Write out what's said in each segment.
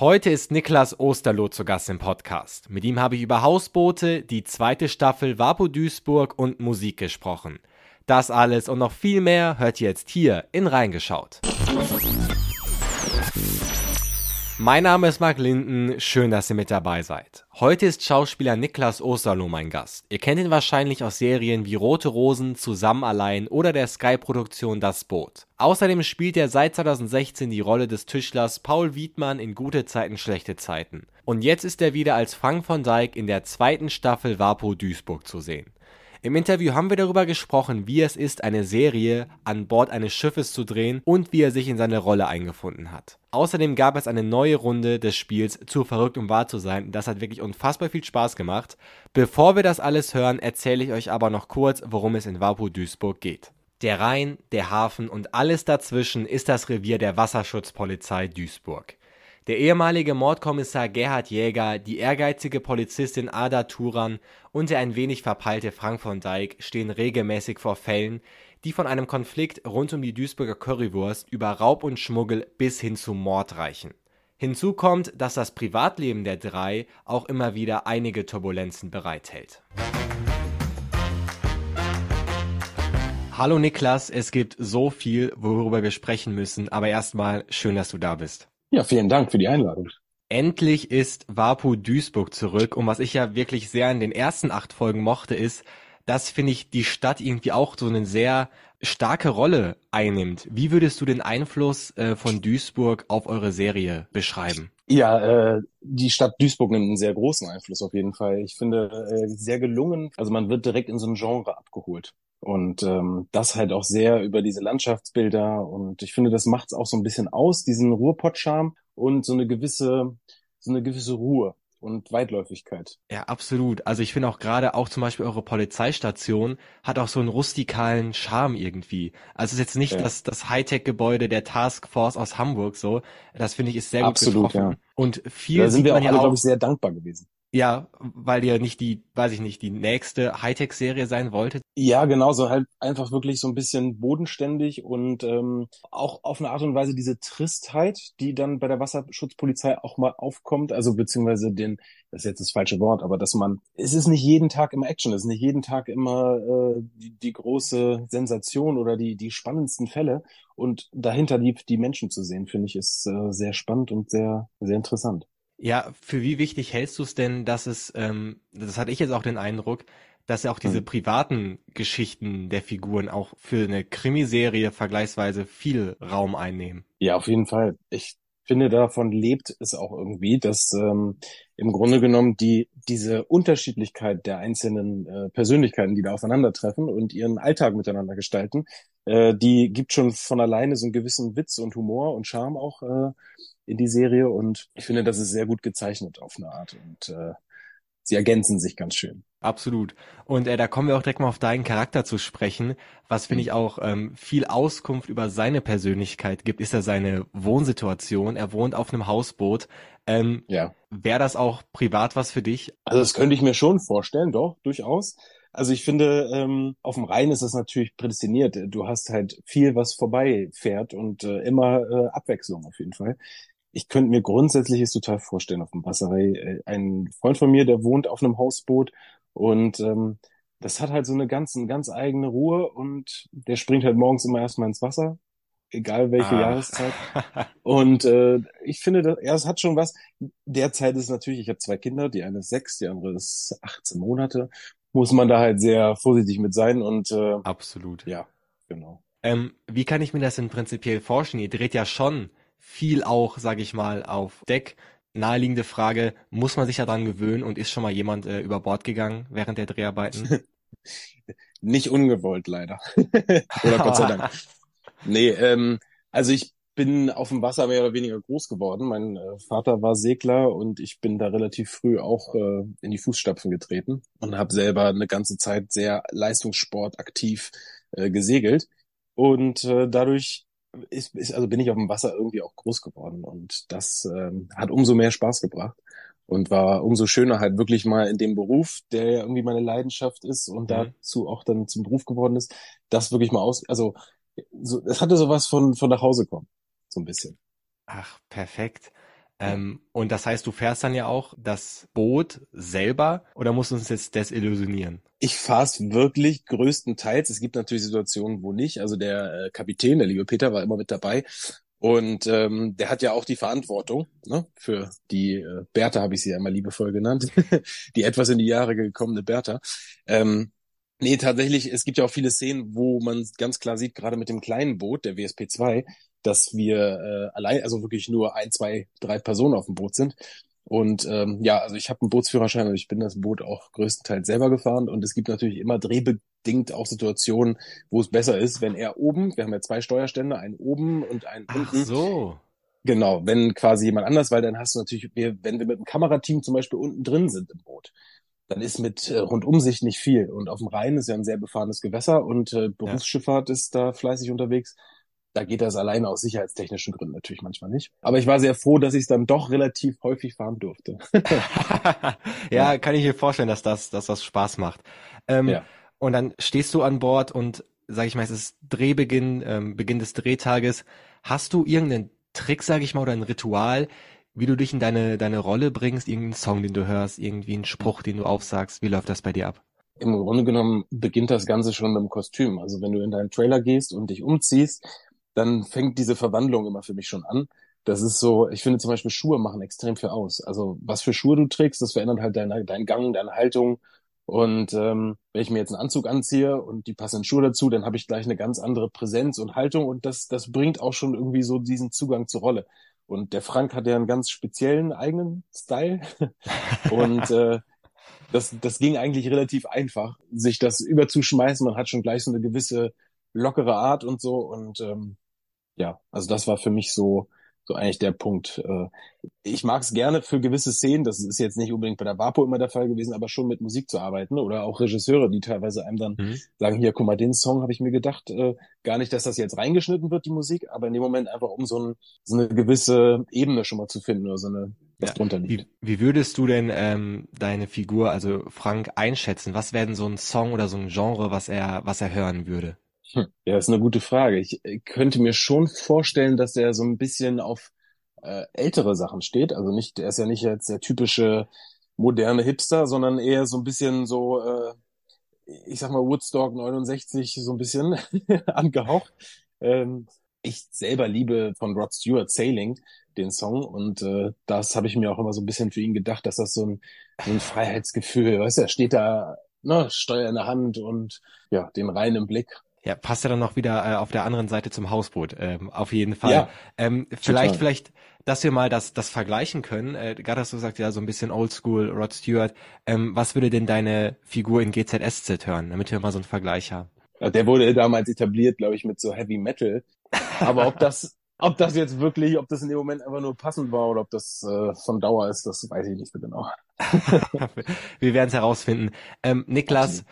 Heute ist Niklas Osterloh zu Gast im Podcast. Mit ihm habe ich über Hausboote, die zweite Staffel Vapo Duisburg und Musik gesprochen. Das alles und noch viel mehr hört ihr jetzt hier in Reingeschaut. Mein Name ist Marc Linden, schön, dass ihr mit dabei seid. Heute ist Schauspieler Niklas Osterloh mein Gast. Ihr kennt ihn wahrscheinlich aus Serien wie Rote Rosen, Zusammen allein oder der Sky-Produktion Das Boot. Außerdem spielt er seit 2016 die Rolle des Tischlers Paul Wiedmann in Gute Zeiten, Schlechte Zeiten. Und jetzt ist er wieder als Frank von Dijk in der zweiten Staffel Vapo Duisburg zu sehen. Im Interview haben wir darüber gesprochen, wie es ist, eine Serie an Bord eines Schiffes zu drehen und wie er sich in seine Rolle eingefunden hat. Außerdem gab es eine neue Runde des Spiels zu verrückt um wahr zu sein. Das hat wirklich unfassbar viel Spaß gemacht. Bevor wir das alles hören, erzähle ich euch aber noch kurz, worum es in Wapu Duisburg geht. Der Rhein, der Hafen und alles dazwischen ist das Revier der Wasserschutzpolizei Duisburg. Der ehemalige Mordkommissar Gerhard Jäger, die ehrgeizige Polizistin Ada Turan und der ein wenig verpeilte Frank von Dijk stehen regelmäßig vor Fällen, die von einem Konflikt rund um die Duisburger Currywurst über Raub und Schmuggel bis hin zu Mord reichen. Hinzu kommt, dass das Privatleben der drei auch immer wieder einige Turbulenzen bereithält. Hallo Niklas, es gibt so viel, worüber wir sprechen müssen, aber erstmal schön, dass du da bist. Ja, vielen Dank für die Einladung. Endlich ist Wapu Duisburg zurück und was ich ja wirklich sehr in den ersten acht Folgen mochte, ist, dass, finde ich, die Stadt irgendwie auch so eine sehr starke Rolle einnimmt. Wie würdest du den Einfluss äh, von Duisburg auf eure Serie beschreiben? Ja, äh, die Stadt Duisburg nimmt einen sehr großen Einfluss auf jeden Fall. Ich finde äh, sehr gelungen. Also man wird direkt in so ein Genre abgeholt. Und ähm, das halt auch sehr über diese Landschaftsbilder. Und ich finde, das macht es auch so ein bisschen aus, diesen Ruhrpott-Charme und so eine gewisse, so eine gewisse Ruhe und Weitläufigkeit. Ja, absolut. Also ich finde auch gerade auch zum Beispiel eure Polizeistation hat auch so einen rustikalen Charme irgendwie. Also es ist jetzt nicht ja. das, das Hightech-Gebäude der Taskforce aus Hamburg so. Das finde ich ist sehr absolut, gut getroffen. Ja. Und viel da sind wir auch alle, glaube ich, sehr dankbar gewesen. Ja, weil ihr nicht die, weiß ich nicht, die nächste Hightech-Serie sein wolltet. Ja, genau, so halt einfach wirklich so ein bisschen bodenständig und ähm, auch auf eine Art und Weise diese Tristheit, die dann bei der Wasserschutzpolizei auch mal aufkommt, also beziehungsweise den, das ist jetzt das falsche Wort, aber dass man, es ist nicht jeden Tag immer Action, es ist nicht jeden Tag immer äh, die, die große Sensation oder die, die spannendsten Fälle und dahinter die, die Menschen zu sehen, finde ich, ist äh, sehr spannend und sehr, sehr interessant. Ja, für wie wichtig hältst du es denn, dass es, ähm, das hatte ich jetzt auch den Eindruck, dass ja auch diese hm. privaten Geschichten der Figuren auch für eine Krimiserie vergleichsweise viel Raum einnehmen. Ja, auf jeden Fall. Ich finde, davon lebt es auch irgendwie, dass ähm, im Grunde genommen die diese Unterschiedlichkeit der einzelnen äh, Persönlichkeiten, die da aufeinandertreffen und ihren Alltag miteinander gestalten, äh, die gibt schon von alleine so einen gewissen Witz und Humor und Charme auch äh, in die Serie und ich finde, das ist sehr gut gezeichnet auf eine Art und äh, sie ergänzen sich ganz schön. Absolut. Und äh, da kommen wir auch direkt mal auf deinen Charakter zu sprechen. Was finde ich auch ähm, viel Auskunft über seine Persönlichkeit gibt, ist ja seine Wohnsituation. Er wohnt auf einem Hausboot. Ähm, ja. Wäre das auch privat was für dich? Also das könnte ich mir schon vorstellen, doch, durchaus. Also ich finde, ähm, auf dem Rhein ist das natürlich prädestiniert. Du hast halt viel, was vorbeifährt und äh, immer äh, Abwechslung auf jeden Fall ich könnte mir grundsätzlich es total vorstellen auf dem Wasser. Äh, ein Freund von mir, der wohnt auf einem Hausboot und ähm, das hat halt so eine ganz, eine ganz eigene Ruhe und der springt halt morgens immer erstmal ins Wasser, egal welche ah. Jahreszeit. Und äh, ich finde, das, ja, es hat schon was. Derzeit ist natürlich, ich habe zwei Kinder, die eine ist sechs, die andere ist 18 Monate. Muss man da halt sehr vorsichtig mit sein und äh, absolut. Ja, genau. Ähm, wie kann ich mir das denn prinzipiell vorstellen? Ihr dreht ja schon viel auch, sage ich mal, auf Deck. Naheliegende Frage, muss man sich daran gewöhnen und ist schon mal jemand äh, über Bord gegangen während der Dreharbeiten? Nicht ungewollt, leider. oder Gott sei Dank. Nee, ähm, also ich bin auf dem Wasser mehr oder weniger groß geworden. Mein äh, Vater war Segler und ich bin da relativ früh auch äh, in die Fußstapfen getreten und habe selber eine ganze Zeit sehr leistungssportaktiv äh, gesegelt. Und äh, dadurch ist, ist, also bin ich auf dem Wasser irgendwie auch groß geworden und das ähm, hat umso mehr Spaß gebracht und war umso schöner halt wirklich mal in dem Beruf, der ja irgendwie meine Leidenschaft ist und mhm. dazu auch dann zum Beruf geworden ist, das wirklich mal aus, also so, es hatte sowas von von nach Hause kommen, so ein bisschen. Ach, perfekt. Ähm, und das heißt, du fährst dann ja auch das Boot selber oder musst du uns jetzt desillusionieren? Ich fahre es wirklich größtenteils. Es gibt natürlich Situationen, wo nicht. Also der äh, Kapitän, der liebe Peter, war immer mit dabei. Und ähm, der hat ja auch die Verantwortung ne, für die äh, Bertha, habe ich sie ja immer liebevoll genannt, die etwas in die Jahre gekommene Bertha. Ähm, nee, tatsächlich, es gibt ja auch viele Szenen, wo man ganz klar sieht, gerade mit dem kleinen Boot, der WSP 2, dass wir äh, allein, also wirklich nur ein, zwei, drei Personen auf dem Boot sind. Und ähm, ja, also ich habe einen Bootsführerschein und ich bin das Boot auch größtenteils selber gefahren. Und es gibt natürlich immer drehbedingt auch Situationen, wo es besser ist, wenn er oben, wir haben ja zwei Steuerstände, einen oben und einen Ach unten. so. Genau, wenn quasi jemand anders, weil dann hast du natürlich, wir, wenn wir mit dem Kamerateam zum Beispiel unten drin sind im Boot, dann ist mit äh, Rundumsicht nicht viel. Und auf dem Rhein ist ja ein sehr befahrenes Gewässer und äh, Berufsschifffahrt ist da fleißig unterwegs. Da geht das alleine aus sicherheitstechnischen Gründen natürlich manchmal nicht. Aber ich war sehr froh, dass ich es dann doch relativ häufig fahren durfte. ja, kann ich mir vorstellen, dass das, dass das Spaß macht. Ähm, Ja. Und dann stehst du an Bord und, sag ich mal, es ist Drehbeginn, ähm, Beginn des Drehtages. Hast du irgendeinen Trick, sag ich mal, oder ein Ritual, wie du dich in deine, deine Rolle bringst? Irgendeinen Song, den du hörst, irgendwie einen Spruch, den du aufsagst? Wie läuft das bei dir ab? Im Grunde genommen beginnt das Ganze schon mit dem Kostüm. Also wenn du in deinen Trailer gehst und dich umziehst, dann fängt diese Verwandlung immer für mich schon an. Das ist so, ich finde zum Beispiel Schuhe machen extrem viel aus. Also was für Schuhe du trägst, das verändert halt deinen dein Gang, deine Haltung. Und ähm, wenn ich mir jetzt einen Anzug anziehe und die passenden Schuhe dazu, dann habe ich gleich eine ganz andere Präsenz und Haltung und das, das bringt auch schon irgendwie so diesen Zugang zur Rolle. Und der Frank hat ja einen ganz speziellen eigenen Style. Und äh, das, das ging eigentlich relativ einfach, sich das überzuschmeißen. Man hat schon gleich so eine gewisse lockere Art und so. Und ähm, ja, also das war für mich so, so eigentlich der Punkt. Äh, ich mag es gerne für gewisse Szenen, das ist jetzt nicht unbedingt bei der Vapo immer der Fall gewesen, aber schon mit Musik zu arbeiten oder auch Regisseure, die teilweise einem dann Mhm. sagen, hier, guck mal, den Song habe ich mir gedacht, äh, gar nicht, dass das jetzt reingeschnitten wird, die Musik, aber in dem Moment einfach um so, ein, so eine gewisse Ebene schon mal zu finden oder so eine, was Ja, drunter liegt. Wie, wie würdest du denn ähm, deine Figur, also Frank, einschätzen? Was wäre denn so ein Song oder so ein Genre, was er, was er hören würde? Hm, Ja, ist eine gute Frage. Ich äh, könnte mir schon vorstellen, dass er so ein bisschen auf äh, ältere Sachen steht. Also nicht, er ist ja nicht jetzt der typische moderne Hipster, sondern eher so ein bisschen so, äh, ich sag mal Woodstock 69 so ein bisschen angehaucht. Ähm, ich selber liebe von Rod Stewart Sailing den Song und äh, das habe ich mir auch immer so ein bisschen für ihn gedacht, dass das so ein, ein Freiheitsgefühl, weißt du, er steht da, ne, Steuer in der Hand und ja, den Rhein im Blick. Ja, passt ja dann noch wieder äh, auf der anderen Seite zum Hausboot. Ähm, auf jeden Fall. Ja, ähm, vielleicht, total. vielleicht, dass wir mal das, das vergleichen können. Äh, gerade hast du gesagt, ja, so ein bisschen Oldschool, Rod Stewart. Ähm, was würde denn deine Figur in GZSZ hören, damit wir mal so einen Vergleich haben? Ja, Der wurde damals etabliert, glaube ich, mit so Heavy Metal. Aber ob das, ob das jetzt wirklich, ob das in dem Moment einfach nur passend war oder ob das äh, von Dauer ist, das weiß ich nicht so genau. wir werden es herausfinden. Ähm, Niklas, Absolut.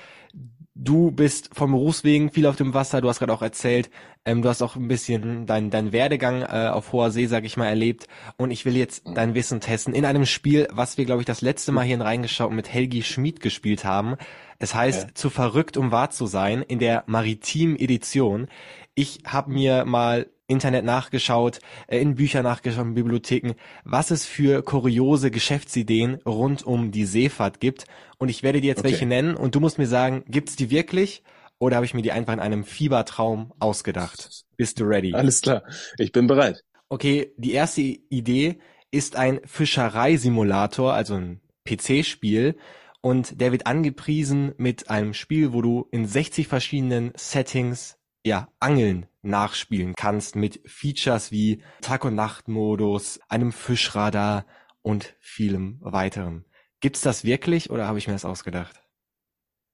Du bist vom Berufswegen viel auf dem Wasser. Du hast gerade auch erzählt, ähm, du hast auch ein bisschen deinen dein Werdegang äh, auf hoher See, sag ich mal, erlebt. Und ich will jetzt dein Wissen testen in einem Spiel, was wir, glaube ich, das letzte Mal hierhin reingeschaut und mit Helgi Schmid gespielt haben. Es heißt, Ja. zu verrückt, um wahr zu sein, in der Maritim Edition. Ich habe mir mal Internet nachgeschaut, äh, in Bücher nachgeschaut, in Bibliotheken, was es für kuriose Geschäftsideen rund um die Seefahrt gibt. Und ich werde dir jetzt Okay. welche nennen und du musst mir sagen, gibt's die wirklich oder habe ich mir die einfach in einem Fiebertraum ausgedacht? Bist du ready? Alles klar. Ich bin bereit. Okay, die erste Idee ist ein Fischereisimulator, also ein PC-Spiel. Und der wird angepriesen mit einem Spiel, wo du in 60 verschiedenen Settings, ja, Angeln nachspielen kannst mit Features wie Tag- und Nacht-Modus, einem Fischradar und vielem weiteren. Gibt's das wirklich oder habe ich mir das ausgedacht?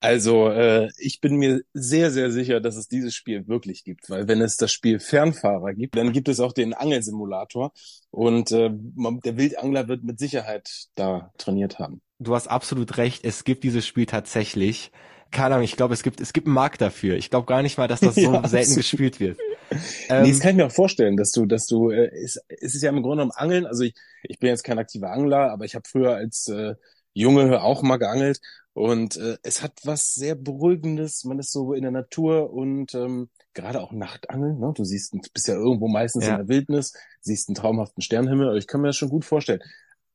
Also, äh, ich bin mir sehr, sehr sicher, dass es dieses Spiel wirklich gibt, weil wenn es das Spiel Fernfahrer gibt, dann gibt es auch den Angelsimulator und äh, man, der Wildangler wird mit Sicherheit da trainiert haben. Du hast absolut recht, es gibt dieses Spiel tatsächlich. Keine Ahnung, ich glaube, es gibt, es gibt einen Markt dafür. Ich glaube gar nicht mal, dass das so Ja, selten gespielt wird. nee, Ähm, das kann ich mir auch vorstellen, dass du, dass du, äh, es, es ist ja im Grunde genommen Angeln. Also ich, ich bin jetzt kein aktiver Angler, aber ich habe früher als äh, Junge auch mal geangelt und äh, es hat was sehr Beruhigendes. Man ist so in der Natur und ähm, gerade auch Nachtangeln. Ne? Du siehst, du bist ja irgendwo meistens Ja. in der Wildnis. siehst einen traumhaften Sternhimmel. Ich kann mir das schon gut vorstellen.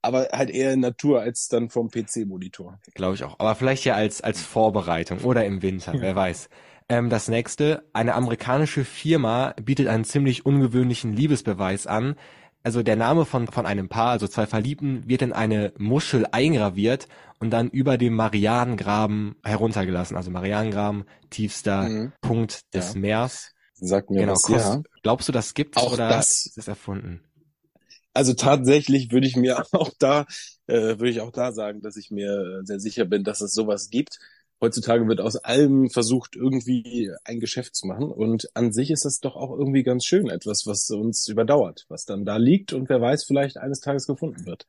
Aber halt eher in Natur als dann vom PC-Monitor. Glaube ich auch. Aber vielleicht ja als, als Vorbereitung oder im Winter, wer weiß. Ähm, das nächste, eine amerikanische Firma bietet einen ziemlich ungewöhnlichen Liebesbeweis an. Also der Name von, von einem Paar, also zwei Verliebten, wird in eine Muschel eingraviert und dann über dem Marianengraben heruntergelassen. Also Marianengraben, tiefster mhm. Punkt des ja. Meers. Sagt mir genau, was, kost, ja. Glaubst du, das gibt's auch oder das, ist es erfunden? Also tatsächlich würde ich mir auch da, äh, würde ich auch da sagen, dass ich mir sehr sicher bin, dass es sowas gibt heutzutage wird aus allem versucht, irgendwie ein Geschäft zu machen. Und an sich ist das doch auch irgendwie ganz schön, etwas, was uns überdauert, was dann da liegt und wer weiß, vielleicht eines Tages gefunden wird.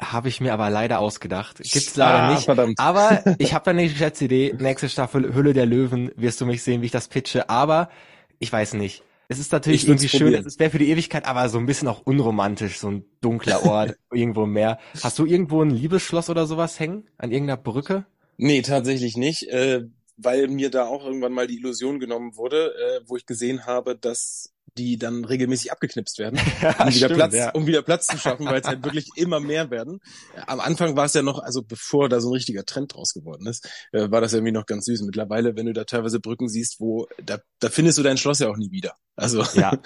Habe ich mir aber leider ausgedacht. Gibt's leider ah, nicht. Verdammt. Aber ich habe da eine geschätzte Idee. Nächste Staffel Hülle der Löwen wirst du mich sehen, wie ich das pitche. Aber ich weiß nicht. Es ist natürlich irgendwie schön, es wäre für die Ewigkeit, aber so ein bisschen auch unromantisch, so ein dunkler Ort, irgendwo im Meer. Hast du irgendwo ein Liebesschloss oder sowas hängen? An irgendeiner Brücke? Nee, tatsächlich nicht, äh, weil mir da auch irgendwann mal die Illusion genommen wurde, äh, wo ich gesehen habe, dass die dann regelmäßig abgeknipst werden, ja, um, wieder stimmt, Platz, ja. um wieder Platz zu schaffen, weil es halt wirklich immer mehr werden. Am Anfang war es ja noch, also bevor da so ein richtiger Trend draus geworden ist, äh, war das irgendwie noch ganz süß. Mittlerweile, wenn du da teilweise Brücken siehst, wo da, da findest du dein Schloss ja auch nie wieder. Also ja,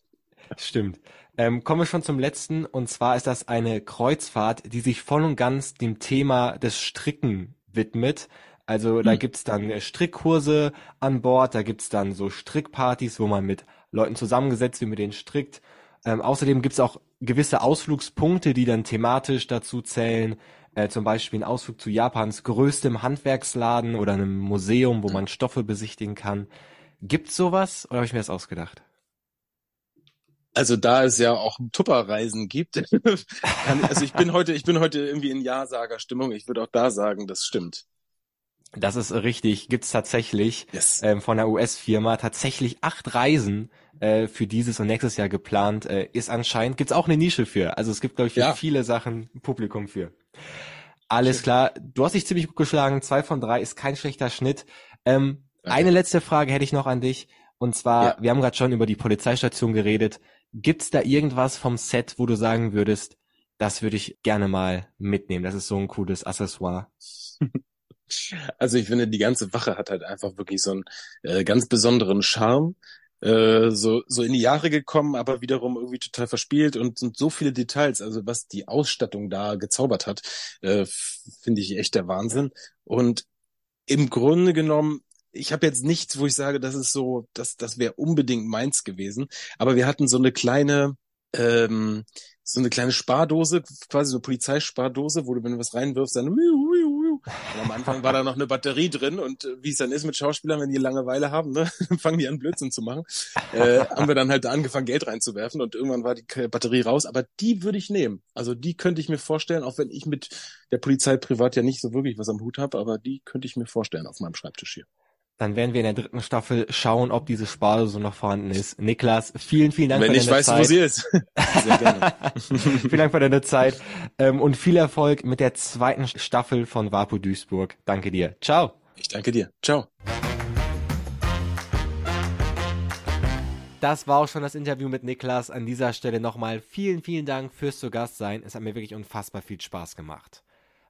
stimmt. Ähm, kommen wir schon zum letzten und zwar ist das eine Kreuzfahrt, die sich voll und ganz dem Thema des Stricken widmet. Also da hm. gibt's dann äh, Strickkurse an Bord, da gibt's dann so Strickpartys, wo man mit Leuten zusammengesetzt wird, mit denen strickt. Ähm, außerdem gibt's auch gewisse Ausflugspunkte, die dann thematisch dazu zählen. Äh, zum Beispiel ein Ausflug zu Japans größtem Handwerksladen oder einem Museum, wo man Stoffe besichtigen kann. Gibt's sowas oder habe ich mir das ausgedacht? Also da es ja auch Tupperreisen gibt, also ich bin heute, ich bin heute irgendwie in Ja-Sager-Stimmung. Ich würde auch da sagen, das stimmt. Das ist richtig, gibt's tatsächlich yes. ähm, von der US-Firma tatsächlich acht Reisen äh, für dieses und nächstes Jahr geplant. Äh, ist anscheinend gibt's auch eine Nische für. Also es gibt glaube ich für ja. viele Sachen Publikum für. Alles klar, du hast dich ziemlich gut geschlagen. Zwei von drei ist kein schlechter Schnitt. Ähm, eine letzte Frage hätte ich noch an dich. Und zwar, ja. wir haben gerade schon über die Polizeistation geredet. Gibt's da irgendwas vom Set, wo du sagen würdest, das würde ich gerne mal mitnehmen? Das ist so ein cooles Accessoire. Also ich finde, die ganze Wache hat halt einfach wirklich so einen äh, ganz besonderen Charme. Äh, so, so in die Jahre gekommen, aber wiederum irgendwie total verspielt und sind so viele Details. Also was die Ausstattung da gezaubert hat, äh, finde ich echt der Wahnsinn. Und im Grunde genommen ich habe jetzt nichts, wo ich sage, das ist so, das, das wäre unbedingt meins gewesen. Aber wir hatten so eine kleine, ähm, so eine kleine Spardose, quasi so eine Polizeispardose, wo du, wenn du was reinwirfst, dann und am Anfang war da noch eine Batterie drin und äh, wie es dann ist mit Schauspielern, wenn die Langeweile haben, ne, fangen die an Blödsinn zu machen. Äh, haben wir dann halt da angefangen, Geld reinzuwerfen und irgendwann war die Batterie raus. Aber die würde ich nehmen. Also die könnte ich mir vorstellen, auch wenn ich mit der Polizei privat ja nicht so wirklich was am Hut habe, aber die könnte ich mir vorstellen auf meinem Schreibtisch hier. Dann werden wir in der dritten Staffel schauen, ob diese Spardose noch vorhanden ist. Niklas, vielen, vielen Dank Wenn für deine weiß, Zeit. Wenn ich weiß, wo sie ist. Sehr gerne. vielen Dank für deine Zeit ähm, und viel Erfolg mit der zweiten Staffel von Vapo Duisburg. Danke dir. Ciao. Ich danke dir. Ciao. Das war auch schon das Interview mit Niklas. An dieser Stelle nochmal vielen, vielen Dank fürs zu Gast sein. Es hat mir wirklich unfassbar viel Spaß gemacht.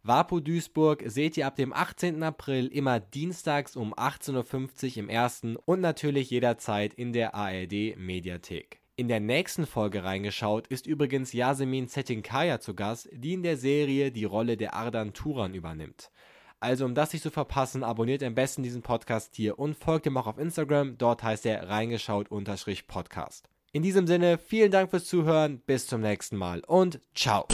Vapo Duisburg seht ihr ab dem 18. April immer dienstags um 18.50 Uhr im ersten und natürlich jederzeit in der ARD Mediathek. In der nächsten Folge reingeschaut ist übrigens Yasemin Zetinkaya zu Gast, die in der Serie die Rolle der Ardan Turan übernimmt. Also um das nicht zu verpassen, abonniert am besten diesen Podcast hier und folgt ihm auch auf Instagram, dort heißt er reingeschaut-podcast. In diesem Sinne, vielen Dank fürs Zuhören, bis zum nächsten Mal und ciao.